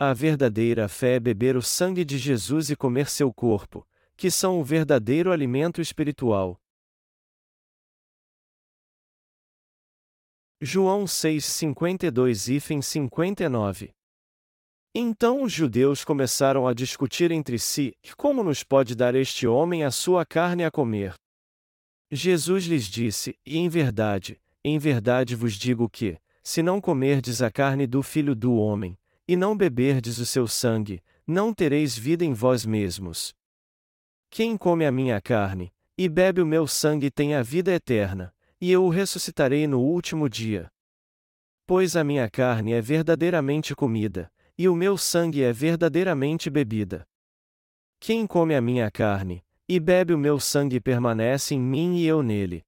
A verdadeira fé é beber o sangue de Jesus e comer seu corpo, que são o verdadeiro alimento espiritual. João 6:52 e 59 Então os judeus começaram a discutir entre si: como nos pode dar este homem a sua carne a comer? Jesus lhes disse: E em verdade, em verdade vos digo que, se não comerdes a carne do filho do homem, e não beberdes o seu sangue, não tereis vida em vós mesmos. Quem come a minha carne, e bebe o meu sangue tem a vida eterna, e eu o ressuscitarei no último dia. Pois a minha carne é verdadeiramente comida, e o meu sangue é verdadeiramente bebida. Quem come a minha carne, e bebe o meu sangue permanece em mim e eu nele.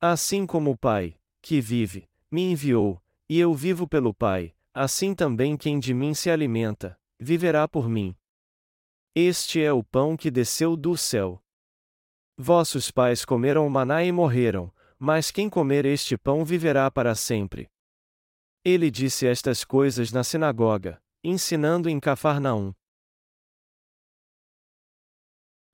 Assim como o Pai, que vive, me enviou, e eu vivo pelo Pai, assim também quem de mim se alimenta, viverá por mim. Este é o pão que desceu do céu. Vossos pais comeram maná e morreram, mas quem comer este pão viverá para sempre. Ele disse estas coisas na sinagoga, ensinando em Cafarnaum.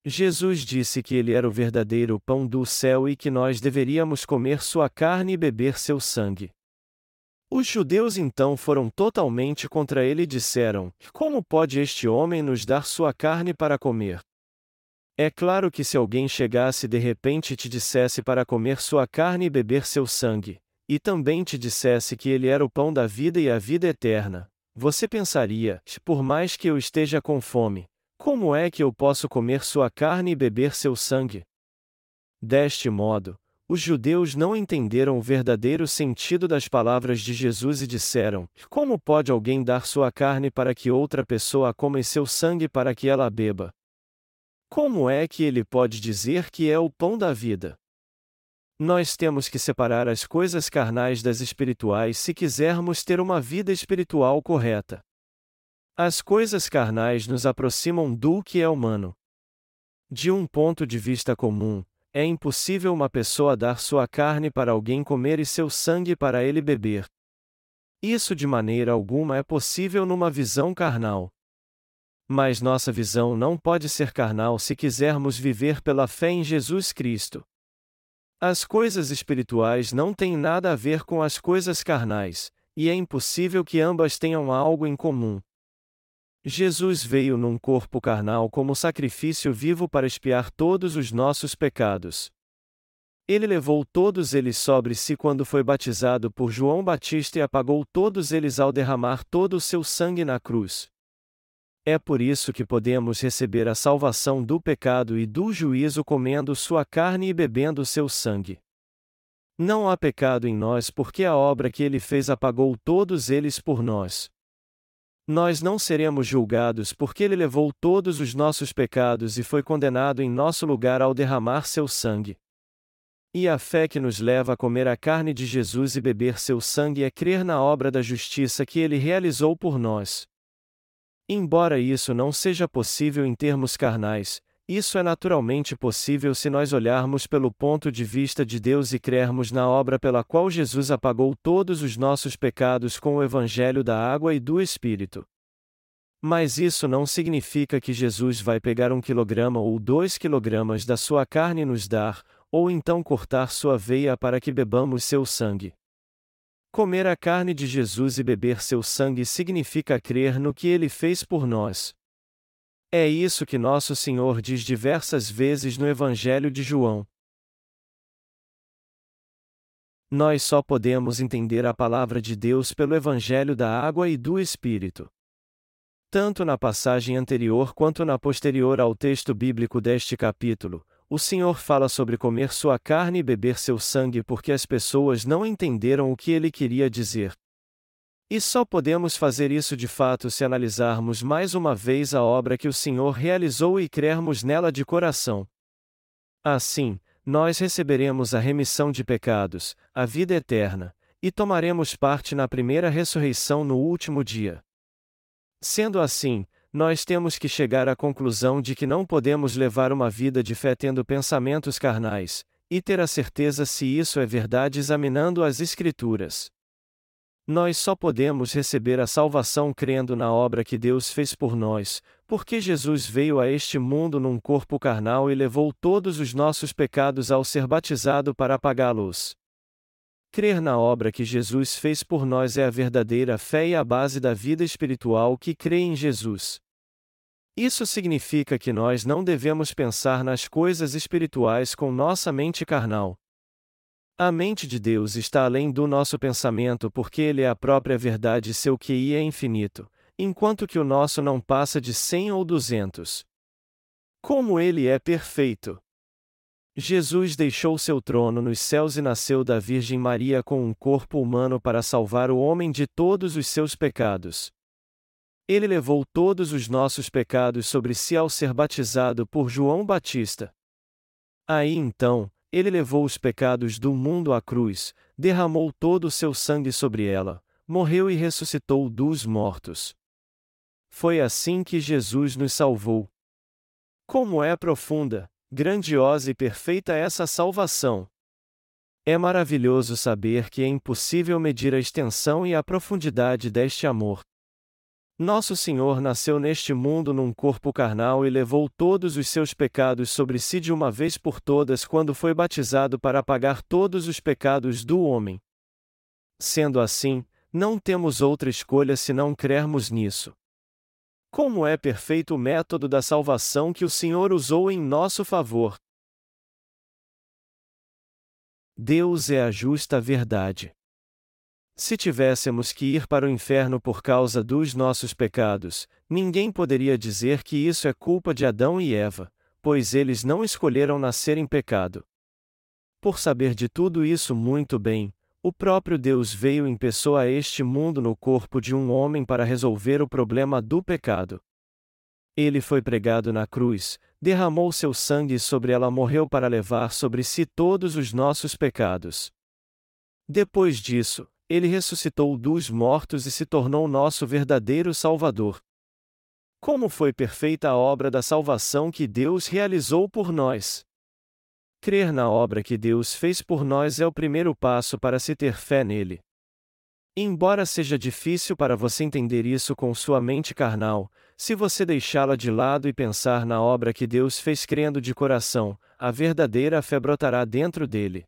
Jesus disse que ele era o verdadeiro pão do céu e que nós deveríamos comer sua carne e beber seu sangue. Os judeus então foram totalmente contra ele e disseram: Como pode este homem nos dar sua carne para comer? É claro que se alguém chegasse de repente e te dissesse para comer sua carne e beber seu sangue, e também te dissesse que ele era o pão da vida e a vida eterna, você pensaria: por mais que eu esteja com fome, como é que eu posso comer sua carne e beber seu sangue? Deste modo, os judeus não entenderam o verdadeiro sentido das palavras de Jesus e disseram: Como pode alguém dar sua carne para que outra pessoa coma e seu sangue para que ela beba? Como é que ele pode dizer que é o pão da vida? Nós temos que separar as coisas carnais das espirituais se quisermos ter uma vida espiritual correta. As coisas carnais nos aproximam do que é humano. De um ponto de vista comum, é impossível uma pessoa dar sua carne para alguém comer e seu sangue para ele beber. Isso de maneira alguma é possível numa visão carnal. Mas nossa visão não pode ser carnal se quisermos viver pela fé em Jesus Cristo. As coisas espirituais não têm nada a ver com as coisas carnais, e é impossível que ambas tenham algo em comum. Jesus veio num corpo carnal como sacrifício vivo para expiar todos os nossos pecados. Ele levou todos eles sobre si quando foi batizado por João Batista e apagou todos eles ao derramar todo o seu sangue na cruz. É por isso que podemos receber a salvação do pecado e do juízo comendo sua carne e bebendo seu sangue. Não há pecado em nós porque a obra que ele fez apagou todos eles por nós. Nós não seremos julgados porque ele levou todos os nossos pecados e foi condenado em nosso lugar ao derramar seu sangue. E a fé que nos leva a comer a carne de Jesus e beber seu sangue é crer na obra da justiça que ele realizou por nós. Embora isso não seja possível em termos carnais, isso é naturalmente possível se nós olharmos pelo ponto de vista de Deus e crermos na obra pela qual Jesus apagou todos os nossos pecados com o Evangelho da água e do Espírito. Mas isso não significa que Jesus vai pegar um quilograma ou dois quilogramas da sua carne e nos dar, ou então cortar sua veia para que bebamos seu sangue. Comer a carne de Jesus e beber seu sangue significa crer no que ele fez por nós. É isso que nosso Senhor diz diversas vezes no Evangelho de João. Nós só podemos entender a palavra de Deus pelo Evangelho da água e do Espírito. Tanto na passagem anterior quanto na posterior ao texto bíblico deste capítulo, o Senhor fala sobre comer sua carne e beber seu sangue porque as pessoas não entenderam o que ele queria dizer. E só podemos fazer isso de fato se analisarmos mais uma vez a obra que o Senhor realizou e crermos nela de coração. Assim, nós receberemos a remissão de pecados, a vida eterna, e tomaremos parte na primeira ressurreição no último dia. Sendo assim, nós temos que chegar à conclusão de que não podemos levar uma vida de fé tendo pensamentos carnais, e ter a certeza se isso é verdade examinando as Escrituras. Nós só podemos receber a salvação crendo na obra que Deus fez por nós, porque Jesus veio a este mundo num corpo carnal e levou todos os nossos pecados ao ser batizado para apagá-los. Crer na obra que Jesus fez por nós é a verdadeira fé e a base da vida espiritual que crê em Jesus. Isso significa que nós não devemos pensar nas coisas espirituais com nossa mente carnal. A mente de Deus está além do nosso pensamento porque Ele é a própria verdade e seu QI é infinito, enquanto que o nosso não passa de 100 ou 200. Como Ele é perfeito! Jesus deixou seu trono nos céus e nasceu da Virgem Maria com um corpo humano para salvar o homem de todos os seus pecados. Ele levou todos os nossos pecados sobre si ao ser batizado por João Batista. Aí então, ele levou os pecados do mundo à cruz, derramou todo o seu sangue sobre ela, morreu e ressuscitou dos mortos. Foi assim que Jesus nos salvou. Como é profunda, grandiosa e perfeita essa salvação! É maravilhoso saber que é impossível medir a extensão e a profundidade deste amor. Nosso Senhor nasceu neste mundo num corpo carnal e levou todos os seus pecados sobre si de uma vez por todas quando foi batizado para apagar todos os pecados do homem. Sendo assim, não temos outra escolha senão crermos nisso. Como é perfeito o método da salvação que o Senhor usou em nosso favor! Deus é a justa verdade. Se tivéssemos que ir para o inferno por causa dos nossos pecados, ninguém poderia dizer que isso é culpa de Adão e Eva, pois eles não escolheram nascer em pecado. Por saber de tudo isso muito bem, o próprio Deus veio em pessoa a este mundo no corpo de um homem para resolver o problema do pecado. Ele foi pregado na cruz, derramou seu sangue e sobre ela morreu para levar sobre si todos os nossos pecados. Depois disso, ele ressuscitou dos mortos e se tornou nosso verdadeiro Salvador. Como foi perfeita a obra da salvação que Deus realizou por nós! Crer na obra que Deus fez por nós é o primeiro passo para se ter fé nele. Embora seja difícil para você entender isso com sua mente carnal, se você deixá-la de lado e pensar na obra que Deus fez crendo de coração, a verdadeira fé brotará dentro dele.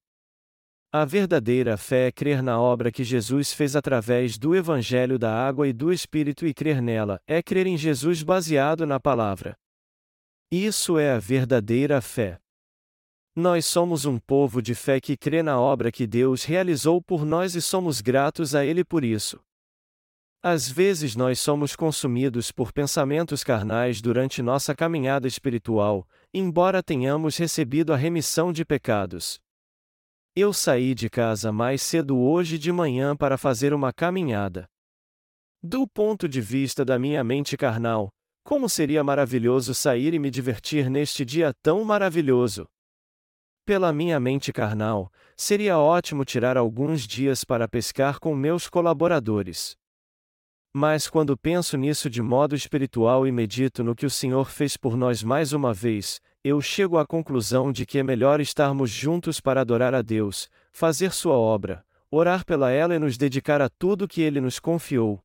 A verdadeira fé é crer na obra que Jesus fez através do Evangelho da Água e do Espírito e crer nela, é crer em Jesus baseado na palavra. Isso é a verdadeira fé. Nós somos um povo de fé que crê na obra que Deus realizou por nós e somos gratos a Ele por isso. Às vezes nós somos consumidos por pensamentos carnais durante nossa caminhada espiritual, embora tenhamos recebido a remissão de pecados. Eu saí de casa mais cedo hoje de manhã para fazer uma caminhada. Do ponto de vista da minha mente carnal, como seria maravilhoso sair e me divertir neste dia tão maravilhoso! Pela minha mente carnal, seria ótimo tirar alguns dias para pescar com meus colaboradores. Mas quando penso nisso de modo espiritual e medito no que o Senhor fez por nós mais uma vez, eu chego à conclusão de que é melhor estarmos juntos para adorar a Deus, fazer Sua obra, orar pela ela e nos dedicar a tudo que Ele nos confiou.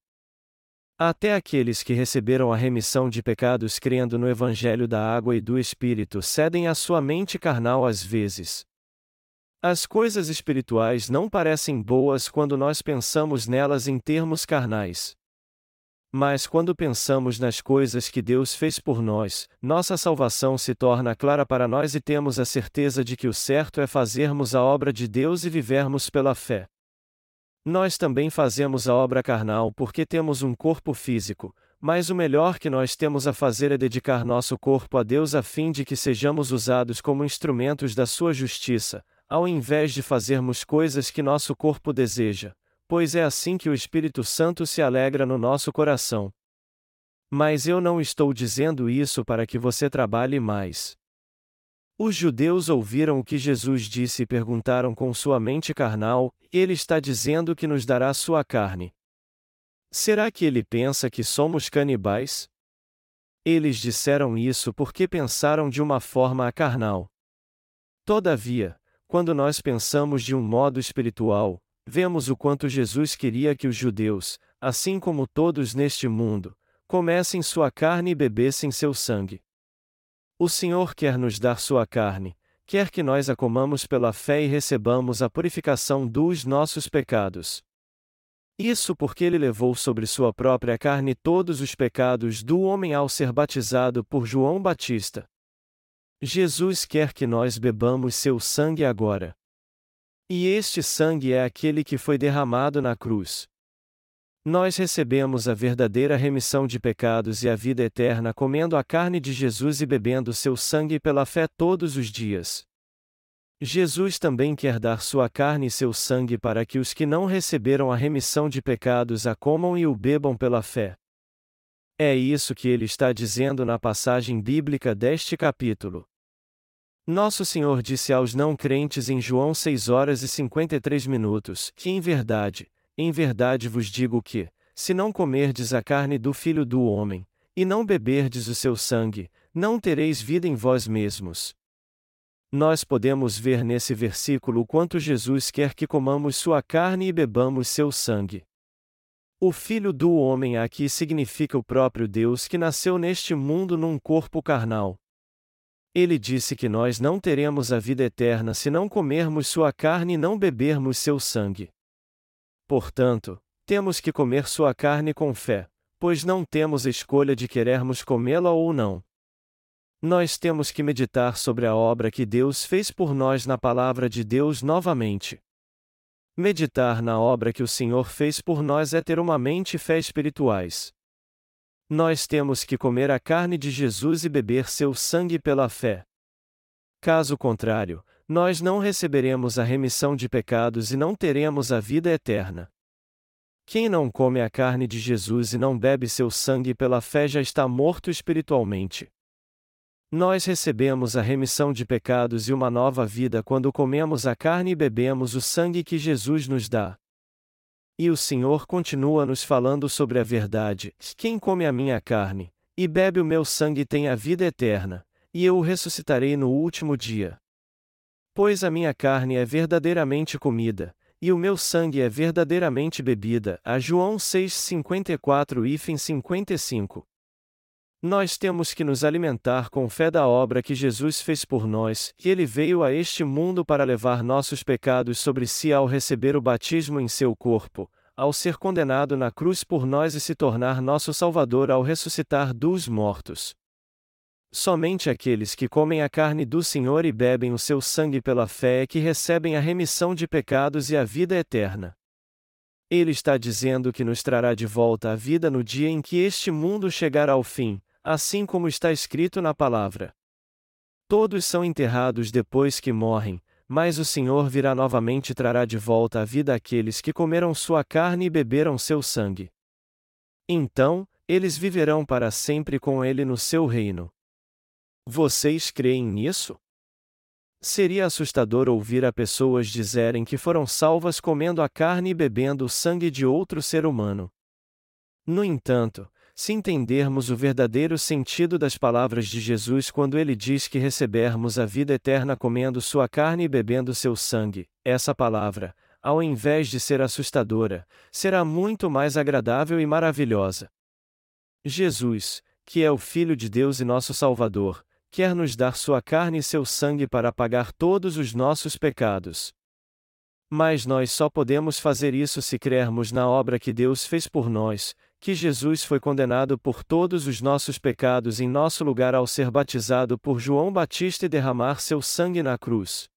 Até aqueles que receberam a remissão de pecados crendo no Evangelho da Água e do Espírito cedem à sua mente carnal às vezes. As coisas espirituais não parecem boas quando nós pensamos nelas em termos carnais. Mas quando pensamos nas coisas que Deus fez por nós, nossa salvação se torna clara para nós e temos a certeza de que o certo é fazermos a obra de Deus e vivermos pela fé. Nós também fazemos a obra carnal porque temos um corpo físico, mas o melhor que nós temos a fazer é dedicar nosso corpo a Deus a fim de que sejamos usados como instrumentos da Sua justiça, ao invés de fazermos coisas que nosso corpo deseja, pois é assim que o Espírito Santo se alegra no nosso coração. Mas eu não estou dizendo isso para que você trabalhe mais. Os judeus ouviram o que Jesus disse e perguntaram com sua mente carnal: Ele está dizendo que nos dará sua carne. Será que ele pensa que somos canibais? Eles disseram isso porque pensaram de uma forma carnal. Todavia, quando nós pensamos de um modo espiritual, vemos o quanto Jesus queria que os judeus, assim como todos neste mundo, comessem sua carne e bebessem seu sangue. O Senhor quer nos dar sua carne, quer que nós a comamos pela fé e recebamos a purificação dos nossos pecados. Isso porque ele levou sobre sua própria carne todos os pecados do homem ao ser batizado por João Batista. Jesus quer que nós bebamos seu sangue agora. E este sangue é aquele que foi derramado na cruz. Nós recebemos a verdadeira remissão de pecados e a vida eterna comendo a carne de Jesus e bebendo seu sangue pela fé todos os dias. Jesus também quer dar sua carne e seu sangue para que os que não receberam a remissão de pecados a comam e o bebam pela fé. É isso que ele está dizendo na passagem bíblica deste capítulo. Nosso Senhor disse aos não crentes em João 6 horas e 53 minutos: Que em verdade, em verdade vos digo que, se não comerdes a carne do Filho do Homem, e não beberdes o seu sangue, não tereis vida em vós mesmos. Nós podemos ver nesse versículo o quanto Jesus quer que comamos sua carne e bebamos seu sangue. O Filho do Homem aqui significa o próprio Deus que nasceu neste mundo num corpo carnal. Ele disse que nós não teremos a vida eterna se não comermos sua carne e não bebermos seu sangue. Portanto, temos que comer sua carne com fé, pois não temos escolha de querermos comê-la ou não. Nós temos que meditar sobre a obra que Deus fez por nós na palavra de Deus novamente. Meditar na obra que o Senhor fez por nós é ter uma mente e fé espirituais. Nós temos que comer a carne de Jesus e beber seu sangue pela fé. Caso contrário, nós não receberemos a remissão de pecados e não teremos a vida eterna. Quem não come a carne de Jesus e não bebe seu sangue pela fé já está morto espiritualmente. Nós recebemos a remissão de pecados e uma nova vida quando comemos a carne e bebemos o sangue que Jesus nos dá. E o Senhor continua nos falando sobre a verdade: quem come a minha carne e bebe o meu sangue tem a vida eterna, e eu o ressuscitarei no último dia. Pois a minha carne é verdadeiramente comida, e o meu sangue é verdadeiramente bebida. A João 6:54 e 55. Nós temos que nos alimentar com fé da obra que Jesus fez por nós, que ele veio a este mundo para levar nossos pecados sobre si ao receber o batismo em seu corpo, ao ser condenado na cruz por nós e se tornar nosso Salvador ao ressuscitar dos mortos. Somente aqueles que comem a carne do Senhor e bebem o seu sangue pela fé é que recebem a remissão de pecados e a vida eterna. Ele está dizendo que nos trará de volta a vida no dia em que este mundo chegar ao fim, assim como está escrito na palavra. Todos são enterrados depois que morrem, mas o Senhor virá novamente e trará de volta a vida aqueles que comeram sua carne e beberam seu sangue. Então, eles viverão para sempre com ele no seu reino. Vocês creem nisso? Seria assustador ouvir a pessoas dizerem que foram salvas comendo a carne e bebendo o sangue de outro ser humano. No entanto, se entendermos o verdadeiro sentido das palavras de Jesus quando ele diz que recebermos a vida eterna comendo sua carne e bebendo seu sangue, essa palavra, ao invés de ser assustadora, será muito mais agradável e maravilhosa. Jesus, que é o Filho de Deus e nosso Salvador, quer nos dar sua carne e seu sangue para pagar todos os nossos pecados. Mas nós só podemos fazer isso se crermos na obra que Deus fez por nós, que Jesus foi condenado por todos os nossos pecados em nosso lugar ao ser batizado por João Batista e derramar seu sangue na cruz.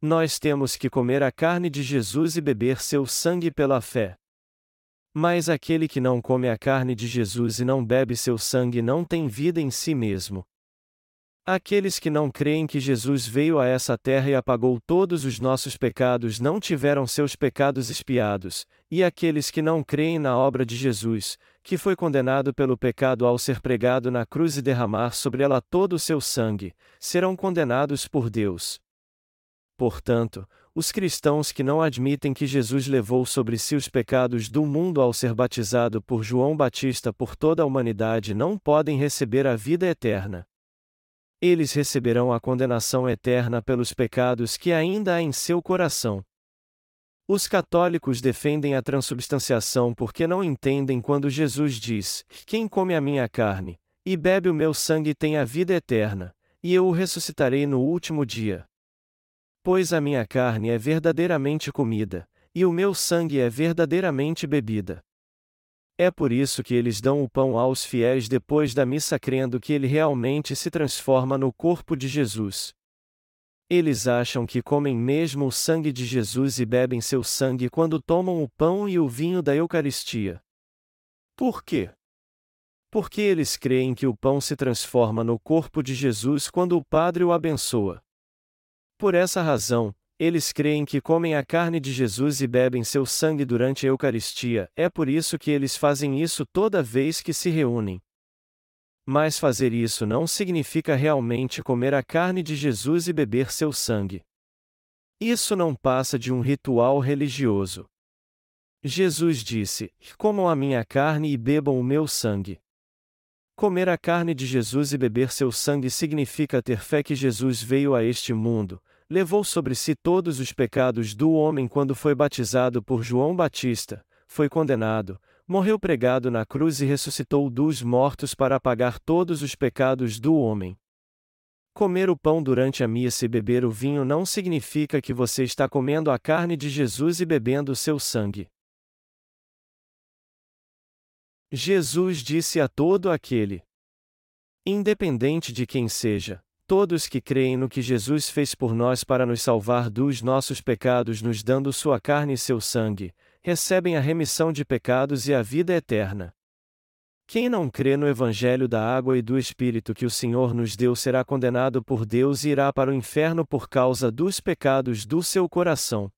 Nós temos que comer a carne de Jesus e beber seu sangue pela fé. Mas aquele que não come a carne de Jesus e não bebe seu sangue não tem vida em si mesmo. Aqueles que não creem que Jesus veio a essa terra e apagou todos os nossos pecados não tiveram seus pecados expiados, e aqueles que não creem na obra de Jesus, que foi condenado pelo pecado ao ser pregado na cruz e derramar sobre ela todo o seu sangue, serão condenados por Deus. Portanto, os cristãos que não admitem que Jesus levou sobre si os pecados do mundo ao ser batizado por João Batista por toda a humanidade não podem receber a vida eterna eles receberão a condenação eterna pelos pecados que ainda há em seu coração. Os católicos defendem a transubstanciação porque não entendem quando Jesus diz: Quem come a minha carne e bebe o meu sangue tem a vida eterna, e eu o ressuscitarei no último dia. Pois a minha carne é verdadeiramente comida, e o meu sangue é verdadeiramente bebida. É por isso que eles dão o pão aos fiéis depois da missa crendo que ele realmente se transforma no corpo de Jesus. Eles acham que comem mesmo o sangue de Jesus e bebem seu sangue quando tomam o pão e o vinho da Eucaristia. Por quê? Porque eles creem que o pão se transforma no corpo de Jesus quando o Padre o abençoa. Por essa razão, eles creem que comem a carne de Jesus e bebem seu sangue durante a Eucaristia, é por isso que eles fazem isso toda vez que se reúnem. Mas fazer isso não significa realmente comer a carne de Jesus e beber seu sangue. Isso não passa de um ritual religioso. Jesus disse: Comam a minha carne e bebam o meu sangue. Comer a carne de Jesus e beber seu sangue significa ter fé que Jesus veio a este mundo, levou sobre si todos os pecados do homem quando foi batizado por João Batista, foi condenado, morreu pregado na cruz e ressuscitou dos mortos para apagar todos os pecados do homem. Comer o pão durante a missa e beber o vinho não significa que você está comendo a carne de Jesus e bebendo o seu sangue. Jesus disse a todo aquele: Independente de quem seja, Todos que creem no que Jesus fez por nós para nos salvar dos nossos pecados, nos dando sua carne e seu sangue, recebem a remissão de pecados e a vida eterna. Quem não crê no Evangelho da água e do Espírito que o Senhor nos deu será condenado por Deus e irá para o inferno por causa dos pecados do seu coração.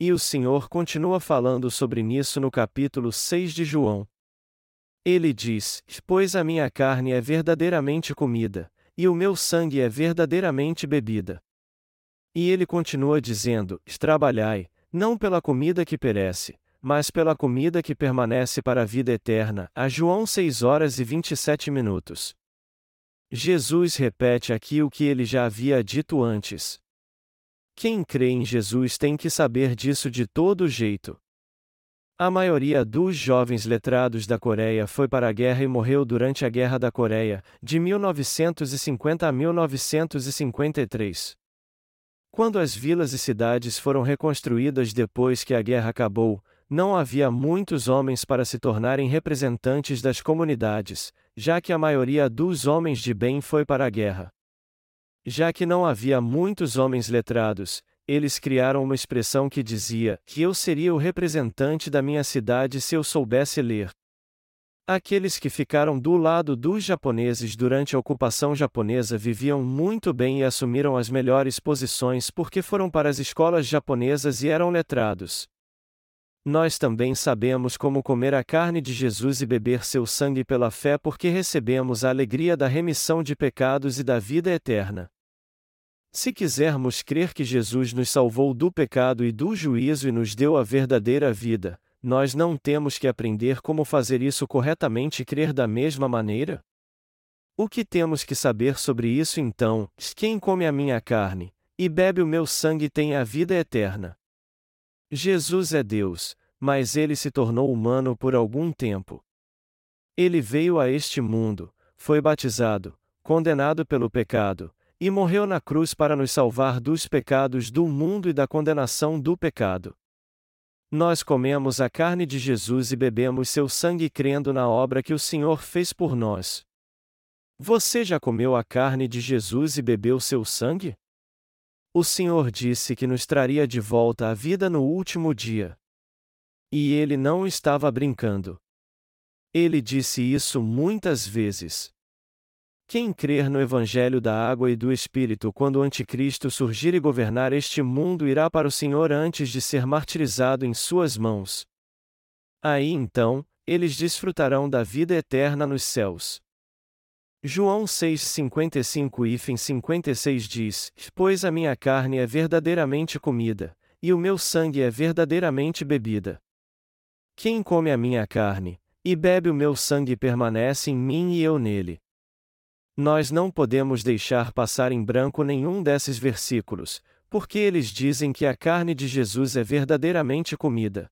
E o Senhor continua falando sobre nisso no capítulo 6 de João. Ele diz: Pois a minha carne é verdadeiramente comida e o meu sangue é verdadeiramente bebida. E ele continua dizendo: Trabalhai, não pela comida que perece, mas pela comida que permanece para a vida eterna. A João 6 horas e 27 minutos. Jesus repete aqui o que ele já havia dito antes. Quem crê em Jesus tem que saber disso de todo jeito. A maioria dos jovens letrados da Coreia foi para a guerra e morreu durante a Guerra da Coreia, de 1950 a 1953. Quando as vilas e cidades foram reconstruídas depois que a guerra acabou, não havia muitos homens para se tornarem representantes das comunidades, já que a maioria dos homens de bem foi para a guerra. Já que não havia muitos homens letrados, eles criaram uma expressão que dizia que eu seria o representante da minha cidade se eu soubesse ler. Aqueles que ficaram do lado dos japoneses durante a ocupação japonesa viviam muito bem e assumiram as melhores posições porque foram para as escolas japonesas e eram letrados. Nós também sabemos como comer a carne de Jesus e beber seu sangue pela fé porque recebemos a alegria da remissão de pecados e da vida eterna. Se quisermos crer que Jesus nos salvou do pecado e do juízo e nos deu a verdadeira vida, nós não temos que aprender como fazer isso corretamente e crer da mesma maneira? O que temos que saber sobre isso então? Quem come a minha carne e bebe o meu sangue tem a vida eterna. Jesus é Deus, mas ele se tornou humano por algum tempo. Ele veio a este mundo, foi batizado, condenado pelo pecado, e morreu na cruz para nos salvar dos pecados do mundo e da condenação do pecado. Nós comemos a carne de Jesus e bebemos seu sangue crendo na obra que o Senhor fez por nós. Você já comeu a carne de Jesus e bebeu seu sangue? O Senhor disse que nos traria de volta a vida no último dia. E ele não estava brincando. Ele disse isso muitas vezes. Quem crer no Evangelho da Água e do Espírito quando o Anticristo surgir e governar este mundo irá para o Senhor antes de ser martirizado em suas mãos. Aí então, eles desfrutarão da vida eterna nos céus. João 6,55 e 56 diz: Pois a minha carne é verdadeiramente comida, e o meu sangue é verdadeiramente bebida. Quem come a minha carne, e bebe o meu sangue permanece em mim e eu nele. Nós não podemos deixar passar em branco nenhum desses versículos, Porque eles dizem que a carne de Jesus é verdadeiramente comida.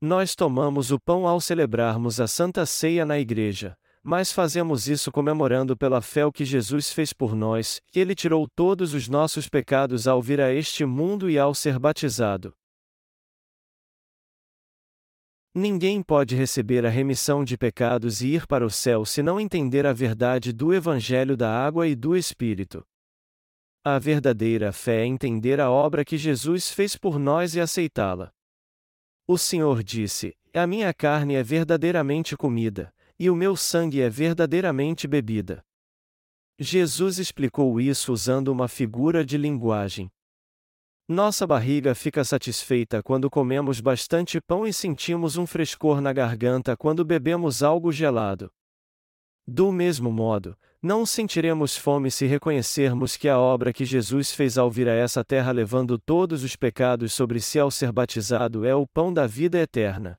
Nós tomamos o pão ao celebrarmos a Santa Ceia na igreja, mas fazemos isso comemorando pela fé o que Jesus fez por nós, ele tirou todos os nossos pecados ao vir a este mundo e ao ser batizado. Ninguém pode receber a remissão de pecados e ir para o céu se não entender a verdade do Evangelho da água e do Espírito. A verdadeira fé é entender a obra que Jesus fez por nós e aceitá-la. O Senhor disse: A minha carne é verdadeiramente comida, e o meu sangue é verdadeiramente bebida. Jesus explicou isso usando uma figura de linguagem. Nossa barriga fica satisfeita quando comemos bastante pão e sentimos um frescor na garganta quando bebemos algo gelado. Do mesmo modo, não sentiremos fome se reconhecermos que a obra que Jesus fez ao vir a essa terra levando todos os pecados sobre si ao ser batizado é o pão da vida eterna.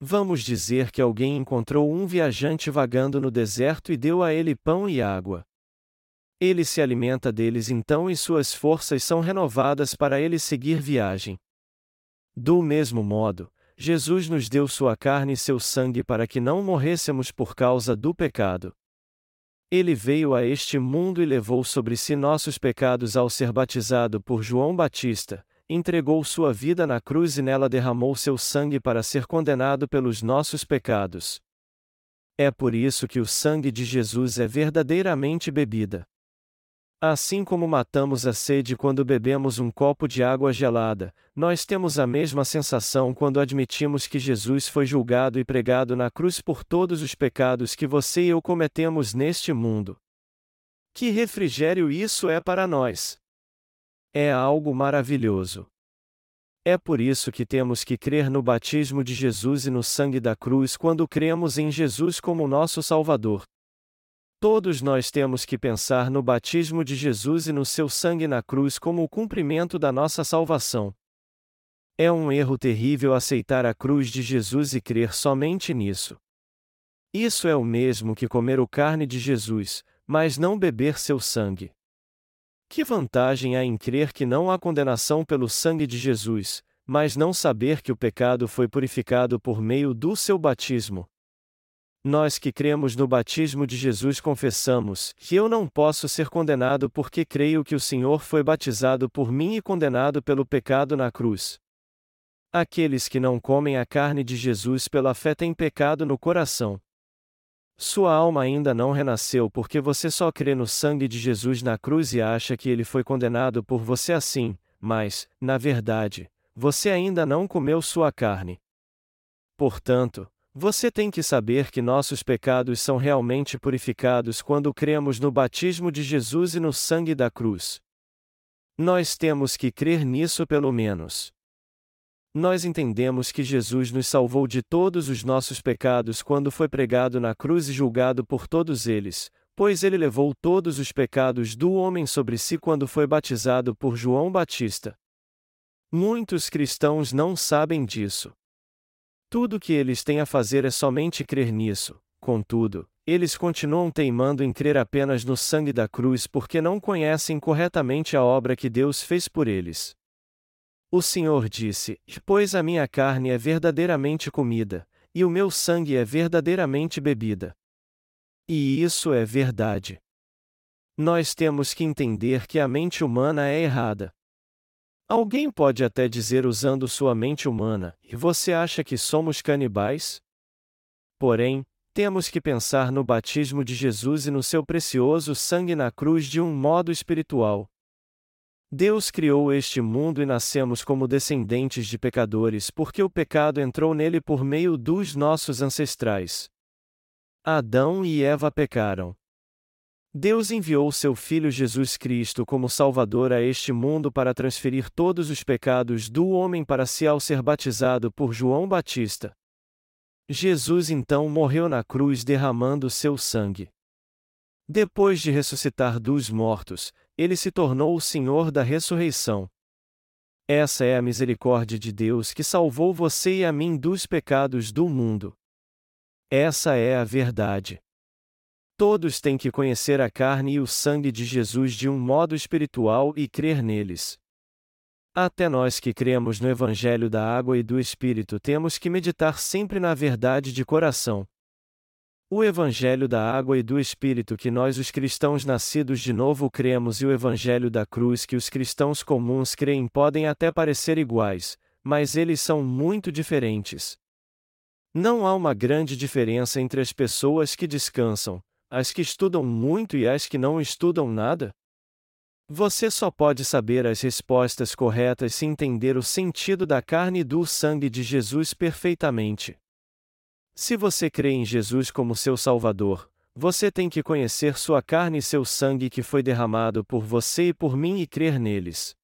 Vamos dizer que alguém encontrou um viajante vagando no deserto e deu a ele pão e água. Ele se alimenta deles então e suas forças são renovadas para ele seguir viagem. Do mesmo modo, Jesus nos deu sua carne e seu sangue para que não morrêssemos por causa do pecado. Ele veio a este mundo e levou sobre si nossos pecados ao ser batizado por João Batista, entregou sua vida na cruz e nela derramou seu sangue para ser condenado pelos nossos pecados. É por isso que o sangue de Jesus é verdadeiramente bebida. Assim como matamos a sede quando bebemos um copo de água gelada, nós temos a mesma sensação quando admitimos que Jesus foi julgado e pregado na cruz por todos os pecados que você e eu cometemos neste mundo. Que refrigério isso é para nós! É algo maravilhoso. É por isso que temos que crer no batismo de Jesus e no sangue da cruz quando cremos em Jesus como nosso Salvador. Todos nós temos que pensar no batismo de Jesus e no seu sangue na cruz como o cumprimento da nossa salvação. É um erro terrível aceitar a cruz de Jesus e crer somente nisso. Isso é o mesmo que comer o carne de Jesus, mas não beber seu sangue. Que vantagem há em crer que não há condenação pelo sangue de Jesus, mas não saber que o pecado foi purificado por meio do seu batismo, nós que cremos no batismo de Jesus confessamos que eu não posso ser condenado porque creio que o Senhor foi batizado por mim e condenado pelo pecado na cruz. Aqueles que não comem a carne de Jesus pela fé têm pecado no coração. Sua alma ainda não renasceu porque você só crê no sangue de Jesus na cruz e acha que ele foi condenado por você assim, mas, na verdade, você ainda não comeu sua carne. Portanto, você tem que saber que nossos pecados são realmente purificados quando cremos no batismo de Jesus e no sangue da cruz. Nós temos que crer nisso pelo menos. Nós entendemos que Jesus nos salvou de todos os nossos pecados quando foi pregado na cruz e julgado por todos eles, pois ele levou todos os pecados do homem sobre si quando foi batizado por João Batista. Muitos cristãos não sabem disso. Tudo o que eles têm a fazer é somente crer nisso, contudo, eles continuam teimando em crer apenas no sangue da cruz porque não conhecem corretamente a obra que Deus fez por eles. O Senhor disse: Pois a minha carne é verdadeiramente comida, e o meu sangue é verdadeiramente bebida. E isso é verdade. Nós temos que entender que a mente humana é errada. Alguém pode até dizer usando sua mente humana: e você acha que somos canibais? Porém, temos que pensar no batismo de Jesus e no seu precioso sangue na cruz de um modo espiritual. Deus criou este mundo e nascemos como descendentes de pecadores porque o pecado entrou nele por meio dos nossos ancestrais. Adão e Eva pecaram. Deus enviou seu Filho Jesus Cristo como Salvador a este mundo para transferir todos os pecados do homem para si ao ser batizado por João Batista. Jesus então morreu na cruz derramando seu sangue. Depois de ressuscitar dos mortos, ele se tornou o Senhor da ressurreição. Essa é a misericórdia de Deus que salvou você e a mim dos pecados do mundo. Essa é a verdade. Todos têm que conhecer a carne e o sangue de Jesus de um modo espiritual e crer neles. Até nós que cremos no Evangelho da Água e do Espírito temos que meditar sempre na verdade de coração. O Evangelho da Água e do Espírito que nós, os cristãos nascidos de novo, cremos e o Evangelho da Cruz que os cristãos comuns creem podem até parecer iguais, mas eles são muito diferentes. Não há uma grande diferença entre as pessoas que descansam, as que estudam muito e as que não estudam nada? Você só pode saber as respostas corretas se entender o sentido da carne e do sangue de Jesus perfeitamente. Se você crê em Jesus como seu Salvador, você tem que conhecer sua carne e seu sangue que foi derramado por você e por mim e crer neles.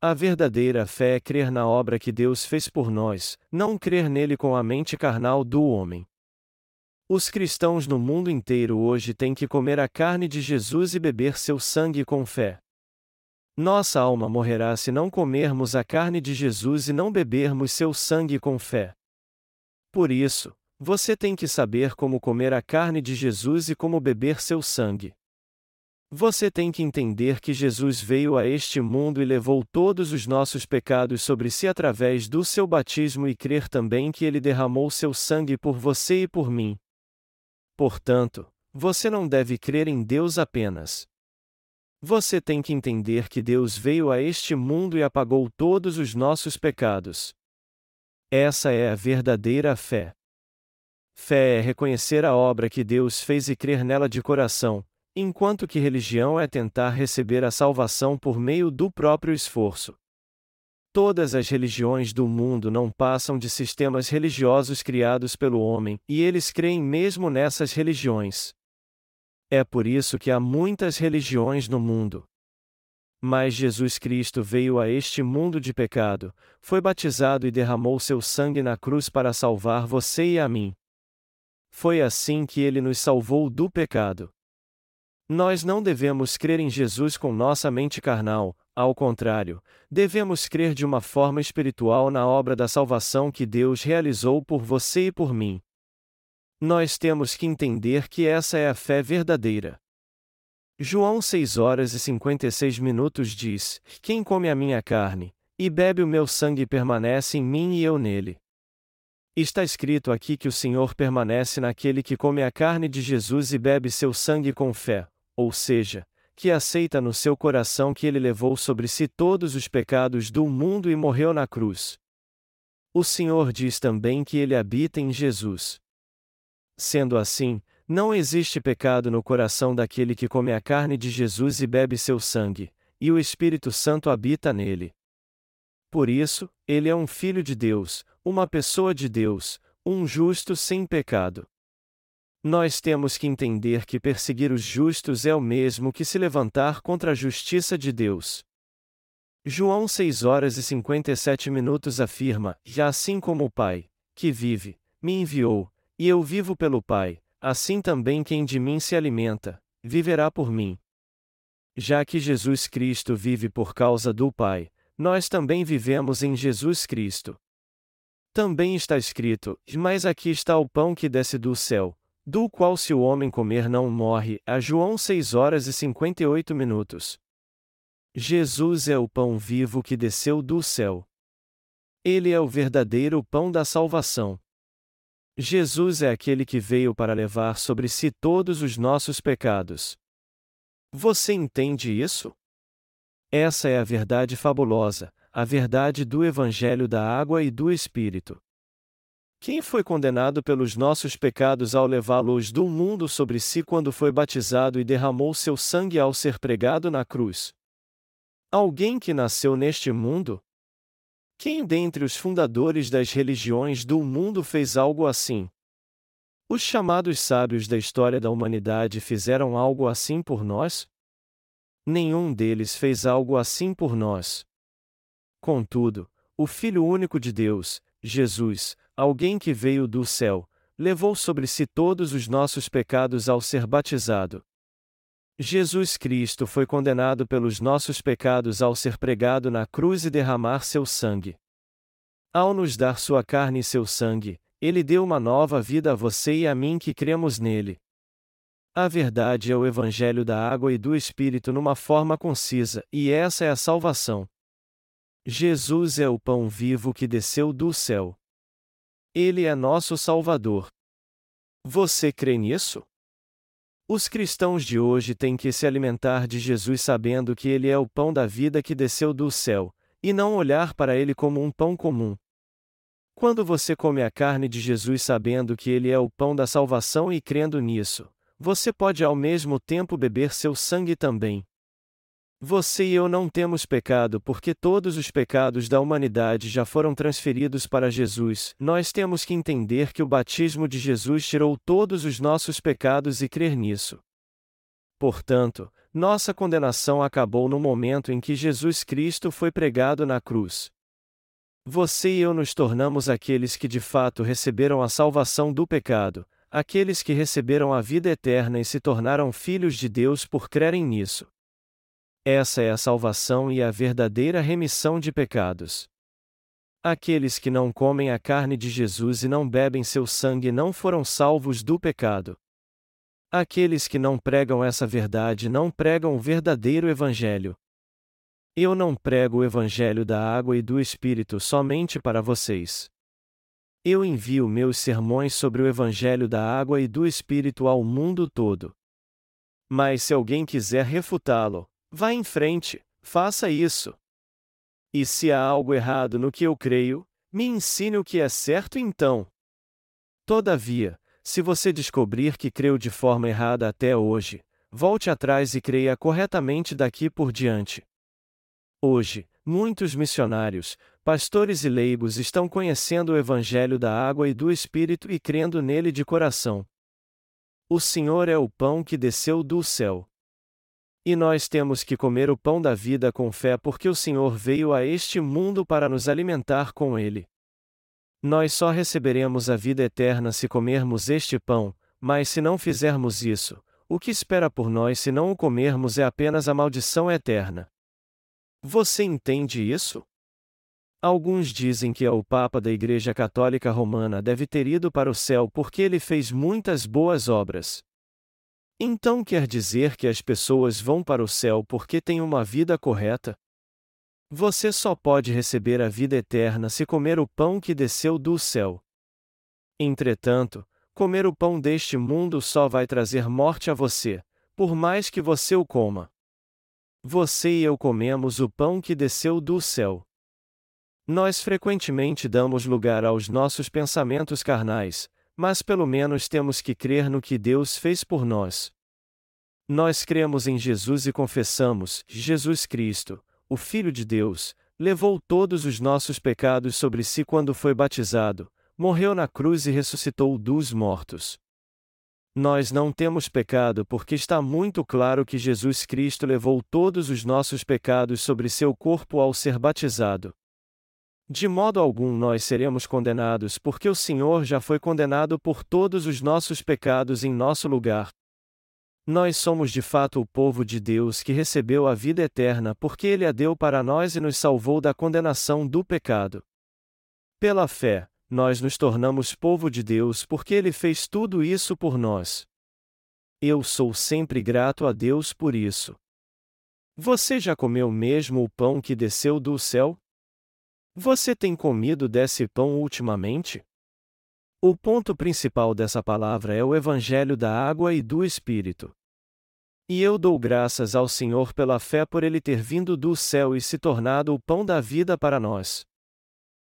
A verdadeira fé é crer na obra que Deus fez por nós, não crer nele com a mente carnal do homem. Os cristãos no mundo inteiro hoje têm que comer a carne de Jesus e beber seu sangue com fé. Nossa alma morrerá se não comermos a carne de Jesus e não bebermos seu sangue com fé. Por isso, você tem que saber como comer a carne de Jesus e como beber seu sangue. Você tem que entender que Jesus veio a este mundo e levou todos os nossos pecados sobre si através do seu batismo e crer também que ele derramou seu sangue por você e por mim. Portanto, você não deve crer em Deus apenas. Você tem que entender que Deus veio a este mundo e apagou todos os nossos pecados. Essa é a verdadeira fé. Fé é reconhecer a obra que Deus fez e crer nela de coração, enquanto que religião é tentar receber a salvação por meio do próprio esforço. Todas as religiões do mundo não passam de sistemas religiosos criados pelo homem, e eles creem mesmo nessas religiões. É por isso que há muitas religiões no mundo. Mas Jesus Cristo veio a este mundo de pecado, foi batizado e derramou seu sangue na cruz para salvar você e a mim. Foi assim que ele nos salvou do pecado. Nós não devemos crer em Jesus com nossa mente carnal, ao contrário, devemos crer de uma forma espiritual na obra da salvação que Deus realizou por você e por mim. Nós temos que entender que essa é a fé verdadeira. João 6 horas e 56 minutos diz: Quem come a minha carne, e bebe o meu sangue permanece em mim e eu nele. Está escrito aqui que o Senhor permanece naquele que come a carne de Jesus e bebe seu sangue com fé, ou seja, que aceita no seu coração que ele levou sobre si todos os pecados do mundo e morreu na cruz. O Senhor diz também que ele habita em Jesus. Sendo assim, não existe pecado no coração daquele que come a carne de Jesus e bebe seu sangue, e o Espírito Santo habita nele. Por isso, ele é um filho de Deus, uma pessoa de Deus, um justo sem pecado. Nós temos que entender que perseguir os justos é o mesmo que se levantar contra a justiça de Deus. João 6 horas e 57 minutos afirma: Já assim como o Pai, que vive, me enviou, e eu vivo pelo Pai, assim também quem de mim se alimenta, viverá por mim. Já que Jesus Cristo vive por causa do Pai, nós também vivemos em Jesus Cristo. Também está escrito: Mas aqui está o pão que desce do céu, do qual se o homem comer não morre, a João 6 horas e 58 minutos. Jesus é o pão vivo que desceu do céu. Ele é o verdadeiro pão da salvação. Jesus é aquele que veio para levar sobre si todos os nossos pecados. Você entende isso? Essa é a verdade fabulosa, a verdade do Evangelho da Água e do Espírito. Quem foi condenado pelos nossos pecados ao levá-los do mundo sobre si quando foi batizado e derramou seu sangue ao ser pregado na cruz? Alguém que nasceu neste mundo? Quem dentre os fundadores das religiões do mundo fez algo assim? Os chamados sábios da história da humanidade fizeram algo assim por nós? Nenhum deles fez algo assim por nós. Contudo, o Filho único de Deus, Jesus, alguém que veio do céu, levou sobre si todos os nossos pecados ao ser batizado. Jesus Cristo foi condenado pelos nossos pecados ao ser pregado na cruz e derramar seu sangue. Ao nos dar sua carne e seu sangue, ele deu uma nova vida a você e a mim que cremos nele. A verdade é o Evangelho da água e do Espírito numa forma concisa, e essa é a salvação. Jesus é o pão vivo que desceu do céu. Ele é nosso Salvador. Você crê nisso? Os cristãos de hoje têm que se alimentar de Jesus sabendo que ele é o pão da vida que desceu do céu, e não olhar para ele como um pão comum. Quando você come a carne de Jesus sabendo que ele é o pão da salvação e crendo nisso, você pode ao mesmo tempo beber seu sangue também. Você e eu não temos pecado porque todos os pecados da humanidade já foram transferidos para Jesus. Nós temos que entender que o batismo de Jesus tirou todos os nossos pecados e crer nisso. Portanto, nossa condenação acabou no momento em que Jesus Cristo foi pregado na cruz. Você e eu nos tornamos aqueles que de fato receberam a salvação do pecado, aqueles que receberam a vida eterna e se tornaram filhos de Deus por crerem nisso. Essa é a salvação e a verdadeira remissão de pecados. Aqueles que não comem a carne de Jesus e não bebem seu sangue não foram salvos do pecado. Aqueles que não pregam essa verdade não pregam o verdadeiro Evangelho. Eu não prego o Evangelho da água e do Espírito somente para vocês. Eu envio meus sermões sobre o Evangelho da água e do Espírito ao mundo todo. Mas se alguém quiser refutá-lo, Vá em frente, faça isso. E se há algo errado no que eu creio, me ensine o que é certo então. Todavia, se você descobrir que creu de forma errada até hoje, volte atrás e creia corretamente daqui por diante. Hoje, muitos missionários, pastores e leigos estão conhecendo o Evangelho da água e do Espírito e crendo nele de coração. O Senhor é o pão que desceu do céu. E nós temos que comer o pão da vida com fé porque o Senhor veio a este mundo para nos alimentar com ele. Nós só receberemos a vida eterna se comermos este pão, mas se não fizermos isso, o que espera por nós se não o comermos é apenas a maldição eterna. Você entende isso? Alguns dizem que o Papa da Igreja Católica Romana deve ter ido para o céu porque ele fez muitas boas obras. Então quer dizer que as pessoas vão para o céu porque têm uma vida correta? Você só pode receber a vida eterna se comer o pão que desceu do céu. Entretanto, comer o pão deste mundo só vai trazer morte a você, por mais que você o coma. Você e eu comemos o pão que desceu do céu. Nós frequentemente damos lugar aos nossos pensamentos carnais, mas pelo menos temos que crer no que Deus fez por nós. Nós cremos em Jesus e confessamos: Jesus Cristo, o Filho de Deus, levou todos os nossos pecados sobre si quando foi batizado, morreu na cruz e ressuscitou dos mortos. Nós não temos pecado porque está muito claro que Jesus Cristo levou todos os nossos pecados sobre seu corpo ao ser batizado. De modo algum nós seremos condenados porque o Senhor já foi condenado por todos os nossos pecados em nosso lugar. Nós somos de fato o povo de Deus que recebeu a vida eterna porque Ele a deu para nós e nos salvou da condenação do pecado. Pela fé, nós nos tornamos povo de Deus porque Ele fez tudo isso por nós. Eu sou sempre grato a Deus por isso. Você já comeu mesmo o pão que desceu do céu? Você tem comido desse pão ultimamente? O ponto principal dessa palavra é o Evangelho da água e do Espírito. E eu dou graças ao Senhor pela fé por ele ter vindo do céu e se tornado o pão da vida para nós.